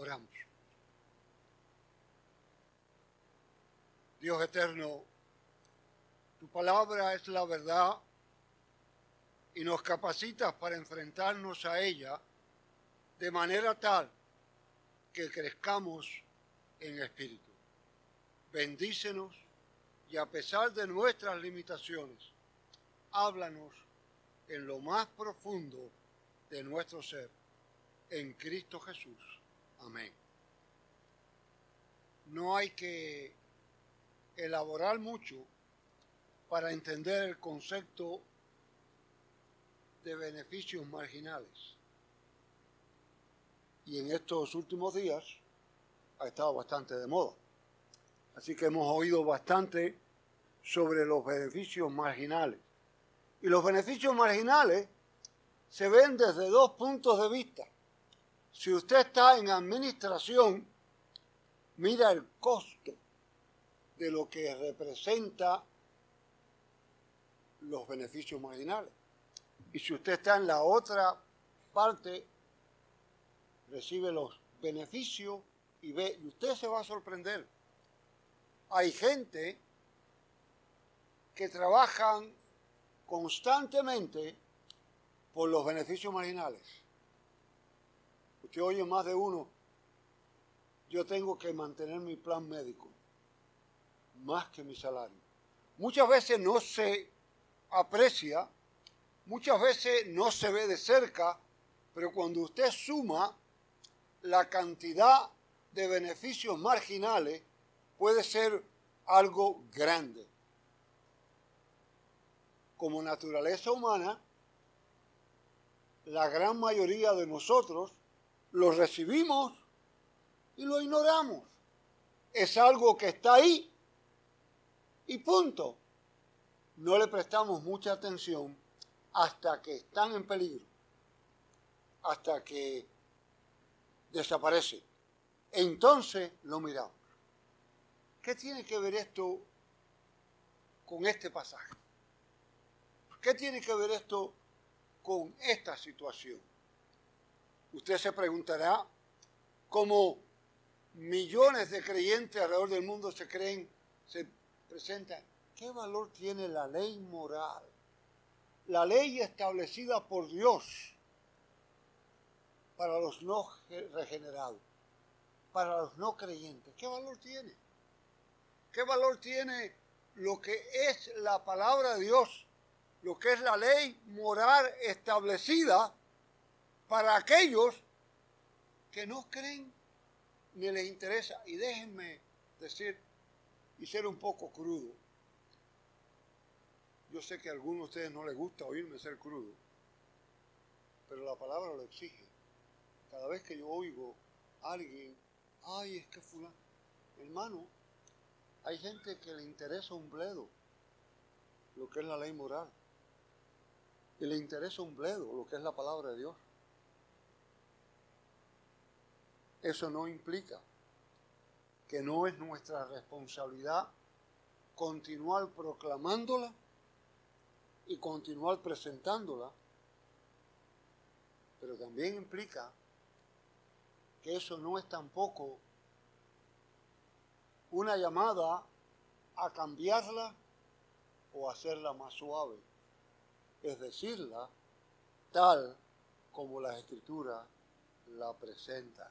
Oramos. Dios eterno, tu palabra es la verdad y nos capacitas para enfrentarnos a ella de manera tal que crezcamos en espíritu. Bendícenos y a pesar de nuestras limitaciones, háblanos en lo más profundo de nuestro ser, en Cristo Jesús. Amén. No hay que elaborar mucho para entender el concepto de beneficios marginales. Y en estos últimos días ha estado bastante de moda. Así que hemos oído bastante sobre los beneficios marginales. Y los beneficios marginales se ven desde dos puntos de vista. Si usted está en administración, mira el costo de lo que representa los beneficios marginales. Y si usted está en la otra parte, recibe los beneficios y ve, y usted se va a sorprender. Hay gente que trabajan constantemente por los beneficios marginales. Usted oye más de uno, yo tengo que mantener mi plan médico más que mi salario. Muchas veces no se aprecia, muchas veces no se ve de cerca, pero cuando usted suma la cantidad de beneficios marginales, puede ser algo grande. Como naturaleza humana, la gran mayoría de nosotros lo recibimos y lo ignoramos. Es algo que está ahí y punto. No le prestamos mucha atención hasta que están en peligro, hasta que desaparece. Entonces lo miramos. ¿Qué tiene que ver esto con este pasaje? ¿Qué tiene que ver esto con esta situación? Usted se preguntará cómo millones de creyentes alrededor del mundo se creen, se presenta qué valor tiene la ley moral, la ley establecida por Dios para los no regenerados, para los no creyentes. ¿Qué valor tiene? ¿Qué valor tiene lo que es la palabra de Dios, lo que es la ley moral establecida para aquellos que no creen ni les interesa? Y déjenme decir, y ser un poco crudo. Yo sé que a algunos de ustedes no les gusta oírme ser crudo, pero la palabra lo exige. Cada vez que yo oigo a alguien, ay, es que fulano, hermano, hay gente que le interesa un bledo lo que es la ley moral. Y le interesa un bledo lo que es la palabra de Dios. Eso no implica que no es nuestra responsabilidad continuar proclamándola y continuar presentándola, pero también implica que eso no es tampoco una llamada a cambiarla o hacerla más suave, es decirla tal como la escritura la presenta.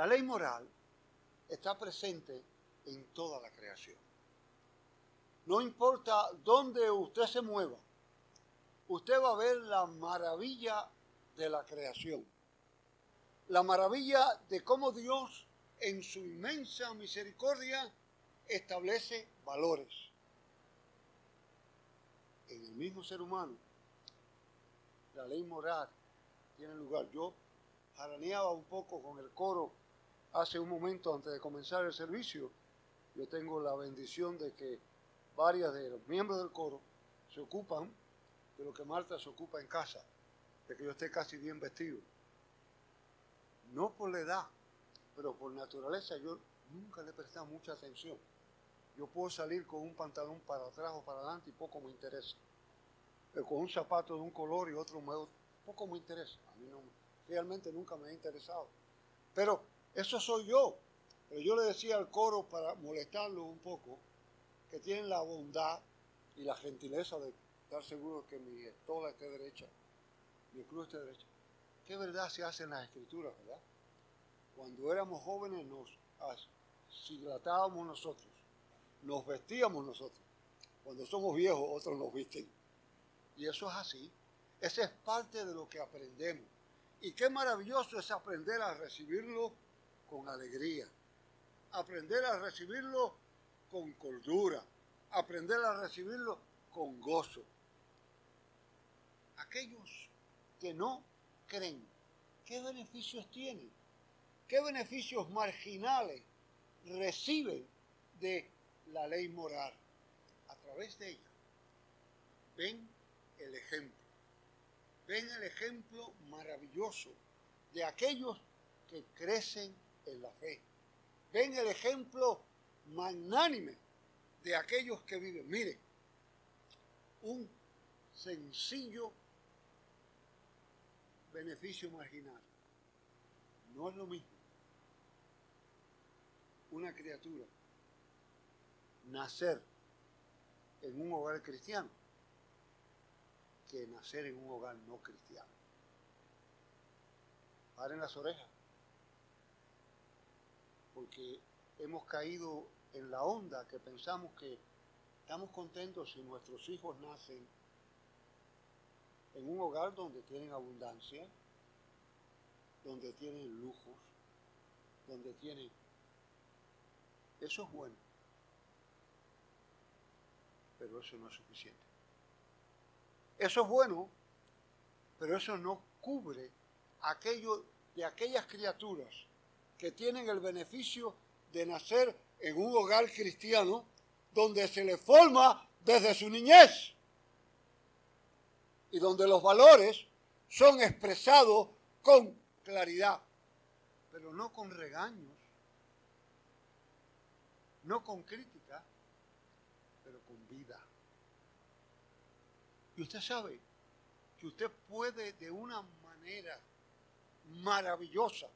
La ley moral está presente en toda la creación. No importa dónde usted se mueva, usted va a ver la maravilla de la creación. La maravilla de cómo Dios en su inmensa misericordia establece valores. En el mismo ser humano, la ley moral tiene lugar. Yo jaraneaba un poco con el coro hace un momento antes de comenzar el servicio, yo tengo la bendición de que varias de los miembros del coro se ocupan de lo que Marta se ocupa en casa, de que yo esté casi bien vestido. No por la edad, pero por naturaleza yo nunca le he prestado mucha atención. Yo puedo salir con un pantalón para atrás o para adelante y poco me interesa. Pero con un zapato de un color y otro poco me interesa. A mí no, realmente nunca me ha interesado. Pero eso soy yo. Pero yo le decía al coro para molestarlo un poco, que tienen la bondad y la gentileza de estar seguro que mi estola esté derecha, mi cruz esté derecha. ¿Qué verdad se hace en las escrituras, verdad? Cuando éramos jóvenes nos hidratábamos nosotros, nos vestíamos nosotros. Cuando somos viejos, otros nos visten. Y eso es así. Esa es parte de lo que aprendemos. Y qué maravilloso es aprender a recibirlo con alegría, aprender a recibirlo con cordura, aprender a recibirlo con gozo. Aquellos que no creen, ¿qué beneficios tienen? ¿Qué beneficios marginales reciben de la ley moral? A través de ella. Ven el ejemplo. Ven el ejemplo maravilloso de aquellos que crecen la fe. Ven el ejemplo magnánime de aquellos que viven. Mire, un sencillo beneficio marginal. No es lo mismo una criatura nacer en un hogar cristiano que nacer en un hogar no cristiano. Paren las orejas, porque hemos caído en la onda que pensamos que estamos contentos si nuestros hijos nacen en un hogar donde tienen abundancia, donde tienen lujos, donde tienen... Eso es bueno, pero eso no es suficiente. Eso es bueno, pero eso no cubre aquello de aquellas criaturas que tienen el beneficio de nacer en un hogar cristiano donde se les forma desde su niñez y donde los valores son expresados con claridad, pero no con regaños, no con crítica, pero con vida. Y usted sabe que usted puede de una manera maravillosa,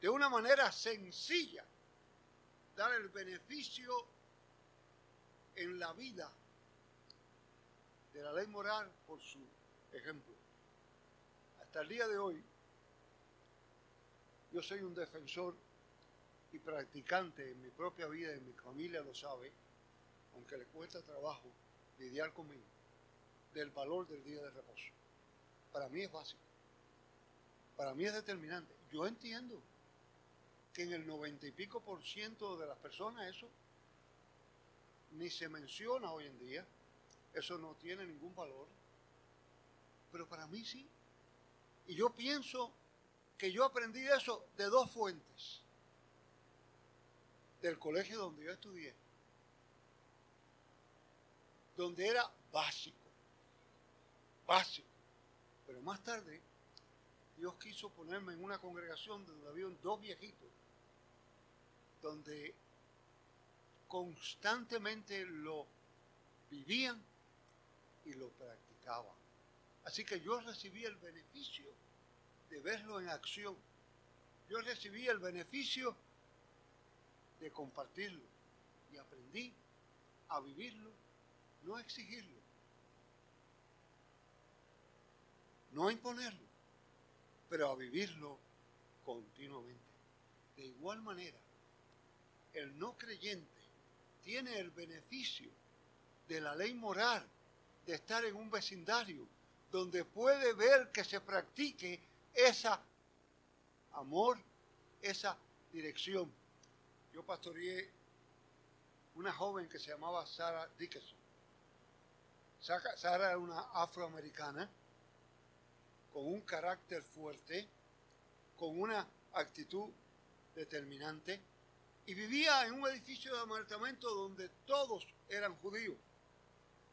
de una manera sencilla, dar el beneficio en la vida de la ley moral por su ejemplo. Hasta el día de hoy, yo soy un defensor y practicante en mi propia vida, en mi familia lo sabe, aunque le cuesta trabajo lidiar conmigo del valor del día de reposo. Para mí es básico. Para mí es determinante. Yo entiendo que en el noventa y pico por ciento de las personas eso ni se menciona hoy en día. Eso no tiene ningún valor. Pero para mí sí. Y yo pienso que yo aprendí eso de dos fuentes. Del colegio donde yo estudié. Donde era básico básico. Pero más tarde, Dios quiso ponerme en una congregación donde había dos viejitos, donde constantemente lo vivían y lo practicaban. Así que yo recibí el beneficio de verlo en acción. Yo recibí el beneficio de compartirlo y aprendí a vivirlo, no a exigirlo. no a imponerlo, pero a vivirlo continuamente. De igual manera, el no creyente tiene el beneficio de la ley moral de estar en un vecindario donde puede ver que se practique esa amor, esa dirección. Yo pastoreé una joven que se llamaba Sarah Dickerson. Sara era una afroamericana con un carácter fuerte, con una actitud determinante, y vivía en un edificio de apartamento donde todos eran judíos.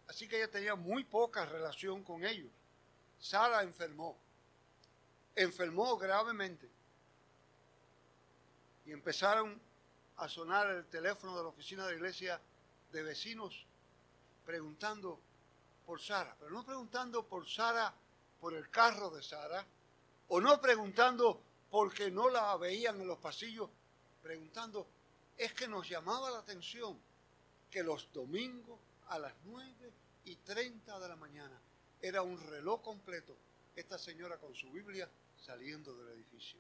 Así que ella tenía muy poca relación con ellos. Sara enfermó, enfermó gravemente. Y empezaron a sonar el teléfono de la oficina de la iglesia de vecinos preguntando por Sara, pero no preguntando por Sara por el carro de Sara, o no preguntando porque no la veían en los pasillos, preguntando, es que nos llamaba la atención que los domingos a las 9 y 30 de la mañana era un reloj completo, esta señora con su Biblia saliendo del edificio.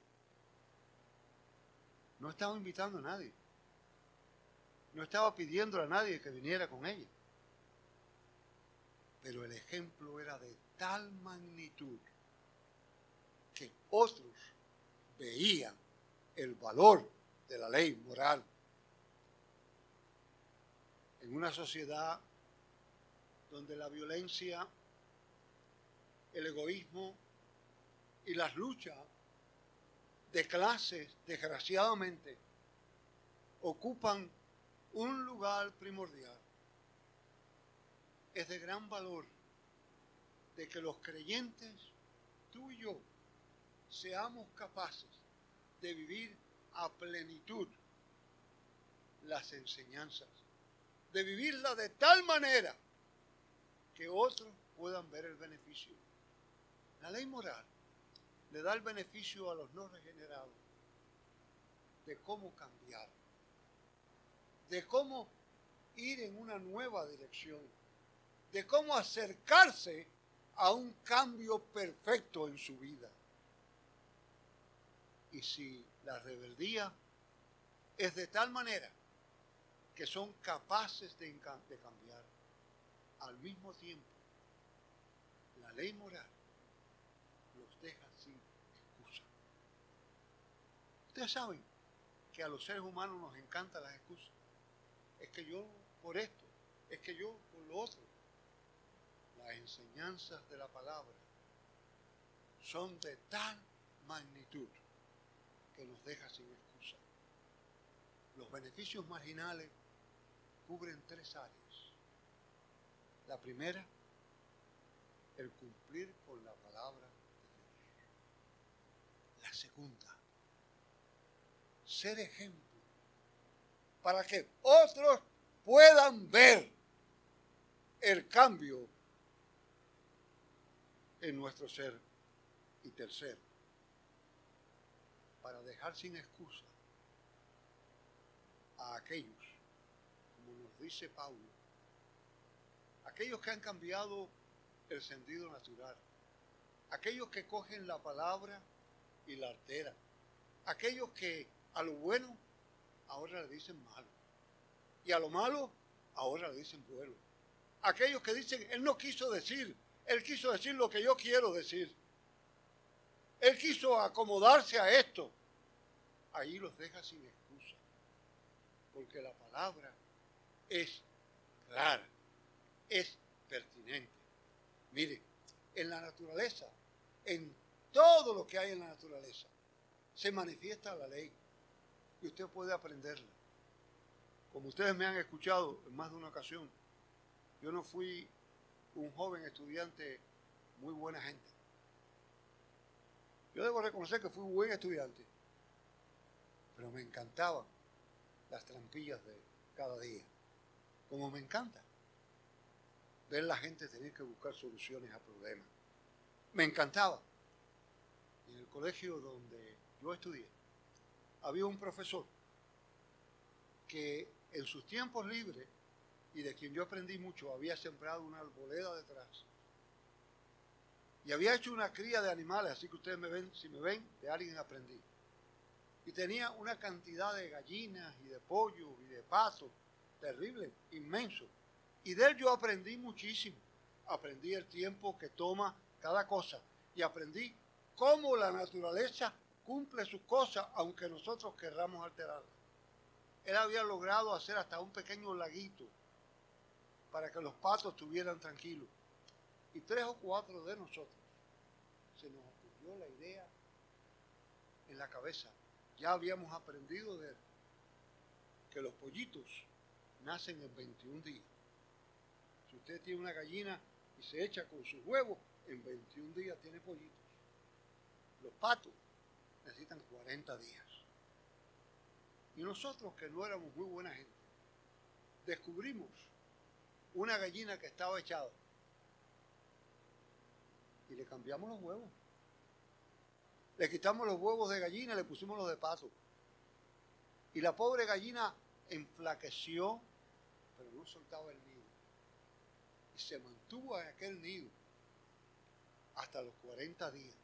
No estaba invitando a nadie. No estaba pidiendo a nadie que viniera con ella. Pero el ejemplo era de tal magnitud que otros veían el valor de la ley moral. En una sociedad donde la violencia, el egoísmo y las luchas de clases, desgraciadamente, ocupan un lugar primordial. Es de gran valor de que los creyentes, tú y yo, seamos capaces de vivir a plenitud las enseñanzas, de vivirla de tal manera que otros puedan ver el beneficio. La ley moral le da el beneficio a los no regenerados de cómo cambiar, de cómo ir en una nueva dirección, de cómo acercarse a un cambio perfecto en su vida. Y si la rebeldía es de tal manera que son capaces de, cambiar, al mismo tiempo, la ley moral los deja sin excusa. Ustedes saben que a los seres humanos nos encantan las excusas. Es que yo por esto, es que yo por lo otro. Las enseñanzas de la palabra son de tal magnitud que nos deja sin excusa. Los beneficios marginales cubren tres áreas. La primera, el cumplir con la palabra de Dios. La segunda, ser ejemplo para que otros puedan ver el cambio en nuestro ser. Y tercero, para dejar sin excusa a aquellos, como nos dice Pablo, aquellos que han cambiado el sentido natural, aquellos que cogen la palabra y la alteran, aquellos que a lo bueno ahora le dicen malo y a lo malo ahora le dicen bueno, aquellos que dicen, él no quiso decir, él quiso decir lo que yo quiero decir. Él quiso acomodarse a esto. Ahí los deja sin excusa. Porque la palabra es clara, es pertinente. Mire, en la naturaleza, en todo lo que hay en la naturaleza, se manifiesta la ley. Y usted puede aprenderla. Como ustedes me han escuchado en más de una ocasión, yo no fui un joven estudiante muy buena gente. Yo debo reconocer que fui un buen estudiante, pero me encantaban las trampillas de cada día, como me encanta ver la gente tener que buscar soluciones a problemas. Me encantaba. En el colegio donde yo estudié, había un profesor que en sus tiempos libres, y de quien yo aprendí mucho, había sembrado una arboleda detrás y había hecho una cría de animales, así que ustedes me ven, si me ven, de alguien aprendí. Y tenía una cantidad de gallinas y de pollos y de patos, terrible, inmenso. Y de él yo aprendí muchísimo. Aprendí el tiempo que toma cada cosa. Y aprendí cómo la naturaleza cumple sus cosas, aunque nosotros querramos alterarla. Él había logrado hacer hasta un pequeño laguito para que los patos estuvieran tranquilos y tres o cuatro de nosotros se nos ocurrió la idea en la cabeza. Ya habíamos aprendido de que los pollitos nacen en 21 días. Si usted tiene una gallina y se echa con sus huevos, en 21 días tiene pollitos. Los patos necesitan 40 días. Y nosotros, que no éramos muy buena gente, descubrimos una gallina que estaba echada y le cambiamos los huevos. Le quitamos los huevos de gallina le pusimos los de pato. Y la pobre gallina enflaqueció, pero no soltaba el nido. Y se mantuvo en aquel nido hasta los 40 días.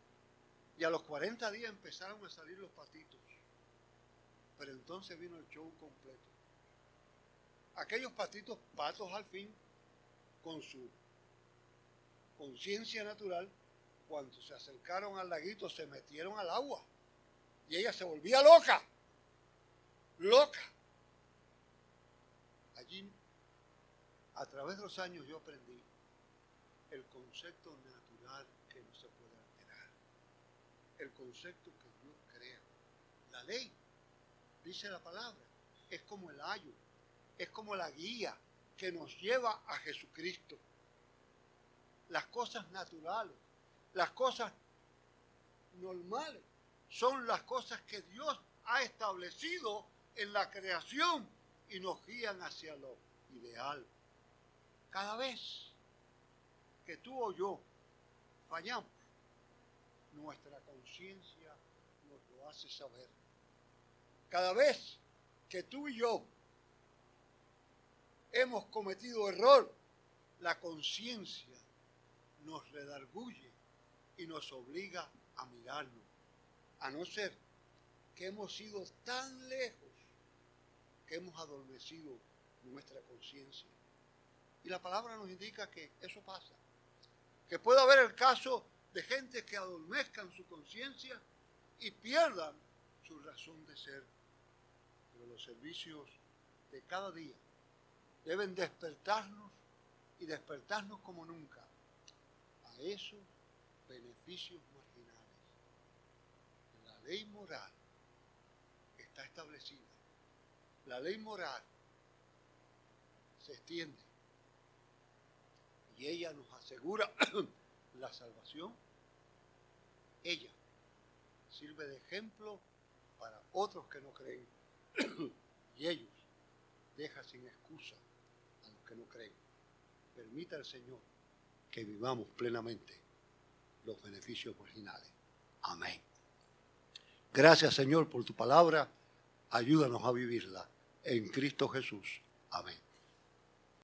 Y a los 40 días empezaron a salir los patitos. Pero entonces vino el show completo. Aquellos patitos, patos al fin, con su conciencia natural, cuando se acercaron al laguito, se metieron al agua. Y ella se volvía loca. Loca. Allí, a través de los años, yo aprendí el concepto natural que no se puede alterar. El concepto que Dios crea. La ley, dice la palabra, es como el ayo, es como la guía que nos lleva a Jesucristo. Las cosas naturales, las cosas normales, son las cosas que Dios ha establecido en la creación y nos guían hacia lo ideal. Cada vez que tú o yo fallamos, nuestra conciencia nos lo hace saber. Cada vez que tú y yo hemos cometido error, la conciencia nos redarguye y nos obliga a mirarnos, a no ser que hemos ido tan lejos que hemos adormecido nuestra conciencia. Y la palabra nos indica que eso pasa, que puede haber el caso de gente que adormezcan su conciencia y pierdan su razón de ser. Pero los servicios de cada día deben despertarnos y despertarnos como nunca a esos beneficios marginales. La ley moral está establecida. La ley moral se extiende y ella nos asegura la salvación. Ella sirve de ejemplo para otros que no creen y ellos deja sin excusa que no creen. Permita al Señor que vivamos plenamente los beneficios originales. Amén. Gracias Señor por tu palabra. Ayúdanos a vivirla en Cristo Jesús. Amén.